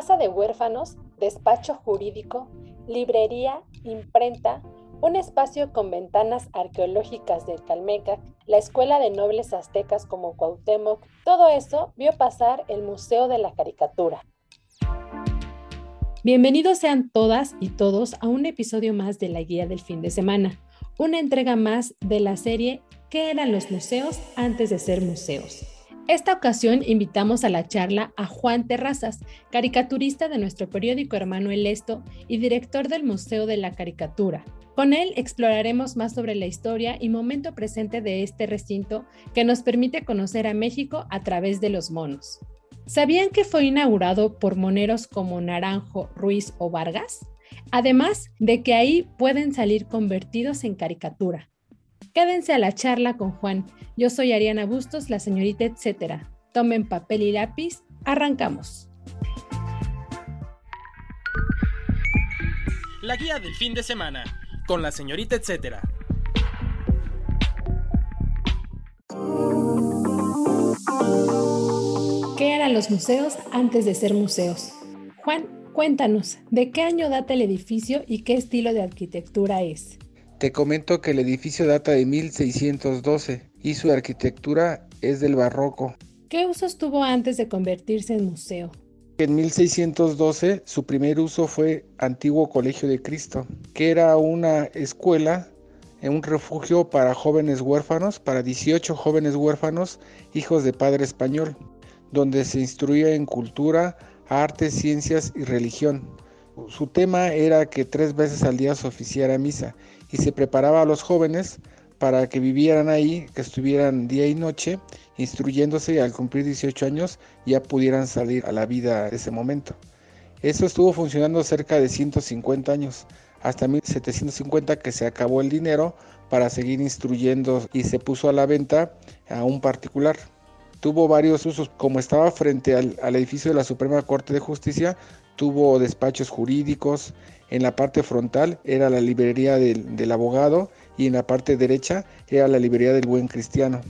Casa de huérfanos, despacho jurídico, librería, imprenta, un espacio con ventanas arqueológicas del Calmecac, la Escuela de Nobles Aztecas como Cuauhtémoc, todo eso vio pasar el Museo de la Caricatura. Bienvenidos sean todas y todos a un episodio más de la Guía del Fin de Semana, una entrega más de la serie ¿Qué eran los museos antes de ser museos? Esta ocasión invitamos a la charla a Juan Terrazas, caricaturista de nuestro periódico hermano El Esto y director del Museo de la Caricatura. Con él exploraremos más sobre la historia y momento presente de este recinto que nos permite conocer a México a través de los monos. ¿Sabían que fue inaugurado por moneros como Naranjo, Ruiz o Vargas? Además de que ahí pueden salir convertidos en caricatura. Quédense a la charla con Juan. Yo soy Ariana Bustos, la señorita etcétera. Tomen papel y lápiz. Arrancamos. La guía del fin de semana con la señorita etcétera. ¿Qué eran los museos antes de ser museos? Juan, cuéntanos, ¿de qué año data el edificio y qué estilo de arquitectura es? Te comento que el edificio data de 1612 y su arquitectura es del barroco. ¿Qué usos tuvo antes de convertirse en museo? En 1612 su primer uso fue Antiguo Colegio de Cristo, que era una escuela, un refugio para jóvenes huérfanos, para 18 jóvenes huérfanos, hijos de padre español, donde se instruía en cultura, arte, ciencias y religión. Su tema era que tres veces al día se oficiara misa y se preparaba a los jóvenes para que vivieran ahí, que estuvieran día y noche instruyéndose y al cumplir 18 años ya pudieran salir a la vida de ese momento. Eso estuvo funcionando cerca de 150 años, hasta 1750 que se acabó el dinero para seguir instruyendo y se puso a la venta a un particular. Tuvo varios usos, como estaba frente al, edificio de la Suprema Corte de Justicia, tuvo despachos jurídicos, en la parte frontal era la librería del, del abogado y en la parte derecha era la librería del buen cristiano.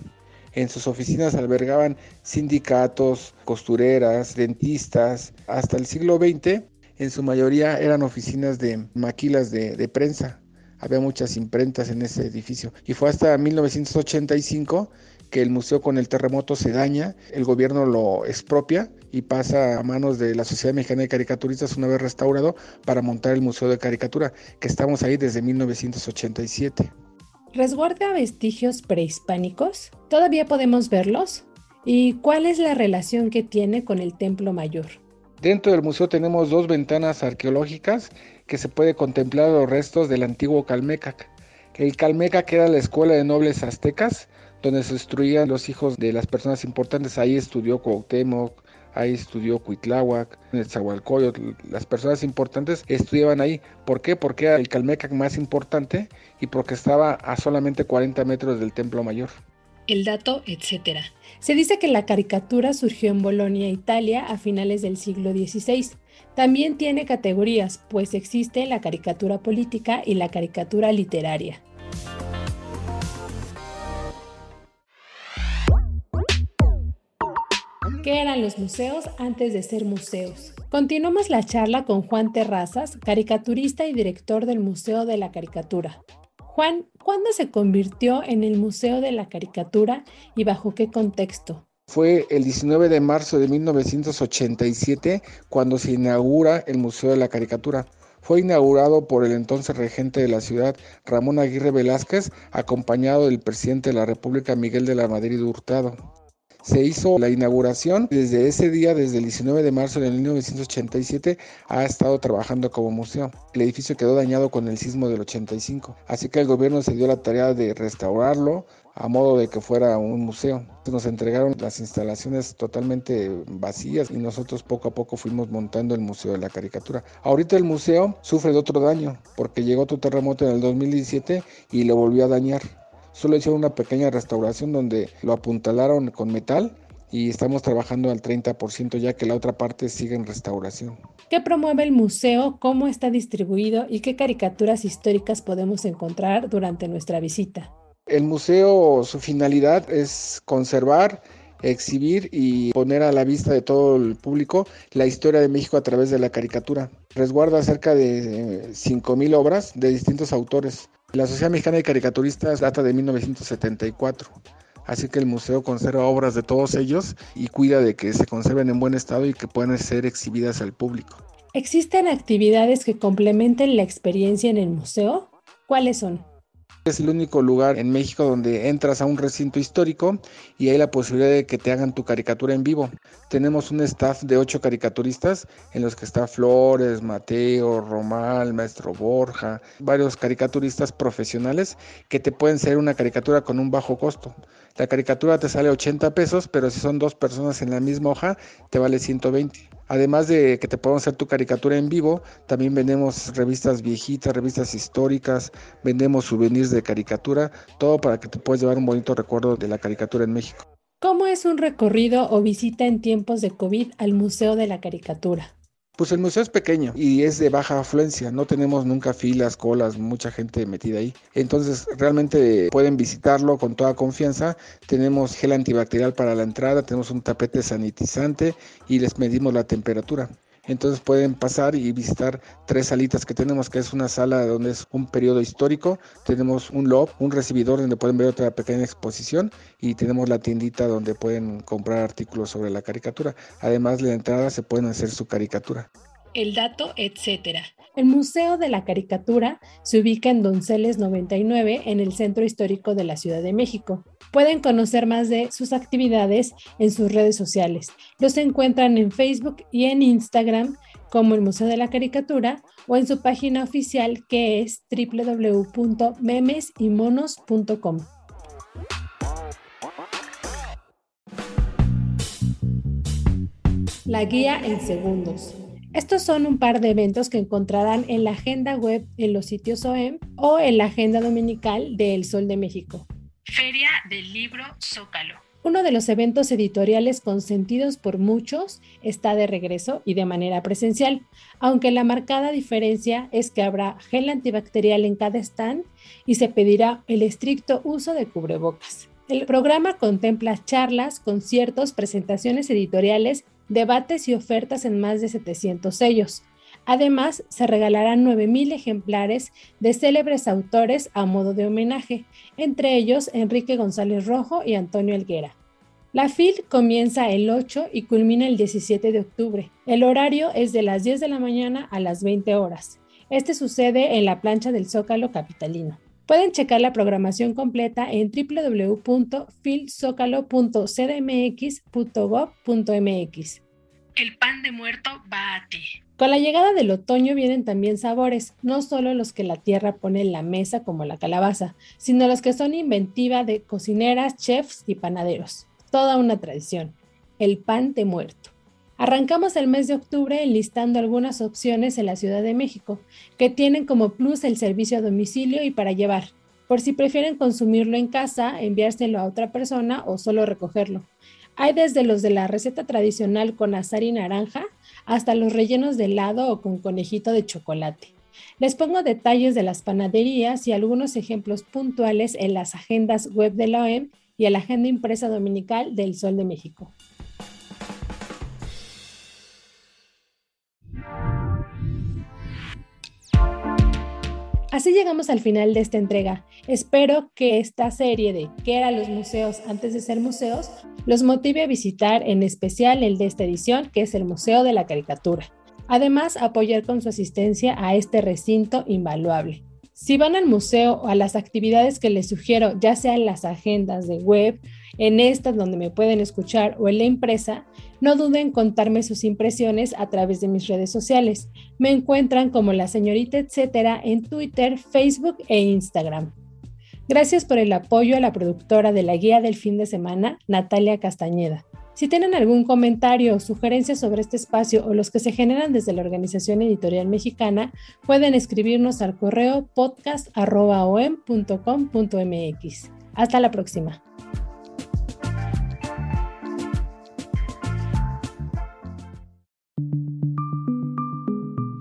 En sus oficinas albergaban sindicatos, costureras, dentistas. Hasta el siglo XX, en su mayoría eran oficinas de maquilas de, prensa. Había muchas imprentas en ese edificio. Y fue hasta 1985 que el museo con el terremoto se daña, el gobierno lo expropia y pasa a manos de la Sociedad Mexicana de Caricaturistas una vez restaurado para montar el Museo de Caricatura, que estamos ahí desde 1987. ¿Resguarda vestigios prehispánicos? ¿Todavía podemos verlos? ¿Y cuál es la relación que tiene con el Templo Mayor? Dentro del museo tenemos dos ventanas arqueológicas que se puede contemplar los restos del antiguo Calmecac. El Calmecac era la escuela de nobles aztecas, donde se instruían los hijos de las personas importantes. Ahí estudió Cuauhtémoc, ahí estudió Cuitláhuac, Zahualcoyotl, las personas importantes estudiaban ahí. ¿Por qué? Porque era el Calmecac más importante y porque estaba a solamente 40 metros del Templo Mayor. El dato, etc. Se dice que la caricatura surgió en Bolonia, Italia, a finales del siglo XVI. También tiene categorías, pues existe la caricatura política y la caricatura literaria. Los museos antes de ser museos? Continuamos la charla con Juan Terrazas, caricaturista y director del Museo de la Caricatura. Juan, ¿cuándo se convirtió en el Museo de la Caricatura y bajo qué contexto? Fue el 19 de marzo de 1987 cuando se inaugura el Museo de la Caricatura. Fue inaugurado por el entonces regente de la ciudad, Ramón Aguirre Velázquez, acompañado del presidente de la República, Miguel de la Madrid Hurtado se hizo la inauguración. Desde ese día, desde el 19 de marzo de 1987, ha estado trabajando como museo. El edificio quedó dañado con el sismo del 85, así que el gobierno se dio la tarea de restaurarlo, a modo de que fuera un museo. Nos entregaron las instalaciones totalmente vacías y nosotros poco a poco fuimos montando el Museo de la Caricatura. Ahorita el museo sufre de otro daño porque llegó otro terremoto en el 2017 y lo volvió a dañar. Solo hicieron una pequeña restauración donde lo apuntalaron con metal y estamos trabajando al 30% ya que la otra parte sigue en restauración. ¿Qué promueve el museo? ¿Cómo está distribuido? ¿Y qué caricaturas históricas podemos encontrar durante nuestra visita? El museo, su finalidad es conservar, exhibir y poner a la vista de todo el público la historia de México a través de la caricatura. Resguarda cerca de 5.000 obras de distintos autores. La Sociedad Mexicana de Caricaturistas data de 1974. Así que el museo conserva obras de todos ellos y cuida de que se conserven en buen estado y que puedan ser exhibidas al público. ¿Existen actividades que complementen la experiencia en el museo? ¿Cuáles son? Es el único lugar en México donde entras a un recinto histórico y hay la posibilidad de que te hagan tu caricatura en vivo. Tenemos un staff de ocho caricaturistas en los que está Flores, Mateo, Romal, Maestro Borja, varios caricaturistas profesionales que te pueden hacer una caricatura con un bajo costo. La caricatura te sale 80 pesos, pero si son dos personas en la misma hoja, te vale 120. Además de que te podemos hacer tu caricatura en vivo, también vendemos revistas viejitas, revistas históricas, vendemos souvenirs de caricatura, todo para que te puedas llevar un bonito recuerdo de la caricatura en México. ¿Cómo es un recorrido o visita en tiempos de COVID al Museo de la Caricatura? Pues el museo es pequeño y es de baja afluencia, no tenemos nunca filas, colas, mucha gente metida ahí. Entonces realmente pueden visitarlo con toda confianza. Tenemos gel antibacterial para la entrada, tenemos un tapete sanitizante y les medimos la temperatura. Entonces pueden pasar y visitar tres salitas que tenemos, que es una sala donde es un periodo histórico, tenemos un lob, un recibidor donde pueden ver otra pequeña exposición y tenemos la tiendita donde pueden comprar artículos sobre la caricatura. Además de la entrada se pueden hacer su caricatura. El dato, etcétera. El Museo de la Caricatura se ubica en Donceles 99 en el Centro Histórico de la Ciudad de México. Pueden conocer más de sus actividades en sus redes sociales. Los encuentran en Facebook y en Instagram como el Museo de la Caricatura o en su página oficial que es www.memesimonos.com. La guía en segundos. Estos son un par de eventos que encontrarán en la agenda web en los sitios OEM o en la agenda dominical de El Sol de México. Feria del Libro Zócalo. Uno de los eventos editoriales consentidos por muchos está de regreso y de manera presencial, aunque la marcada diferencia es que habrá gel antibacterial en cada stand y se pedirá el estricto uso de cubrebocas. El programa contempla charlas, conciertos, presentaciones editoriales debates y ofertas en más de 700 sellos. Además, se regalarán 9.000 ejemplares de célebres autores a modo de homenaje, entre ellos Enrique González Rojo y Antonio Elguera. La FIL comienza el 8 y culmina el 17 de octubre. El horario es de las 10 de la mañana a las 20 horas. Este sucede en la plancha del Zócalo Capitalino. Pueden checar la programación completa en www.filzocalo.cdmx.gov.mx. El pan de muerto va a ti. Con la llegada del otoño vienen también sabores, no solo los que la tierra pone en la mesa como la calabaza, sino los que son inventiva de cocineras, chefs y panaderos. Toda una tradición. El pan de muerto. Arrancamos el mes de octubre enlistando algunas opciones en la Ciudad de México, que tienen como plus el servicio a domicilio y para llevar, por si prefieren consumirlo en casa, enviárselo a otra persona o solo recogerlo. Hay desde los de la receta tradicional con azar y naranja hasta los rellenos de helado o con conejito de chocolate. Les pongo detalles de las panaderías y algunos ejemplos puntuales en las agendas web de la OEM y en la agenda impresa dominical del Sol de México. Así llegamos al final de esta entrega. Espero que esta serie de ¿Qué eran los museos antes de ser museos? los motive a visitar en especial el de esta edición, que es el Museo de la Caricatura. Además, apoyar con su asistencia a este recinto invaluable. Si van al museo o a las actividades que les sugiero, ya sean las agendas de web, en estas donde me pueden escuchar o en la impresa, no duden en contarme sus impresiones a través de mis redes sociales. Me encuentran como la señorita etcétera en Twitter, Facebook e Instagram. Gracias por el apoyo a la productora de la guía del fin de semana, Natalia Castañeda. Si tienen algún comentario o sugerencia sobre este espacio o los que se generan desde la Organización Editorial Mexicana, pueden escribirnos al correo podcast.om.com.mx. Hasta la próxima.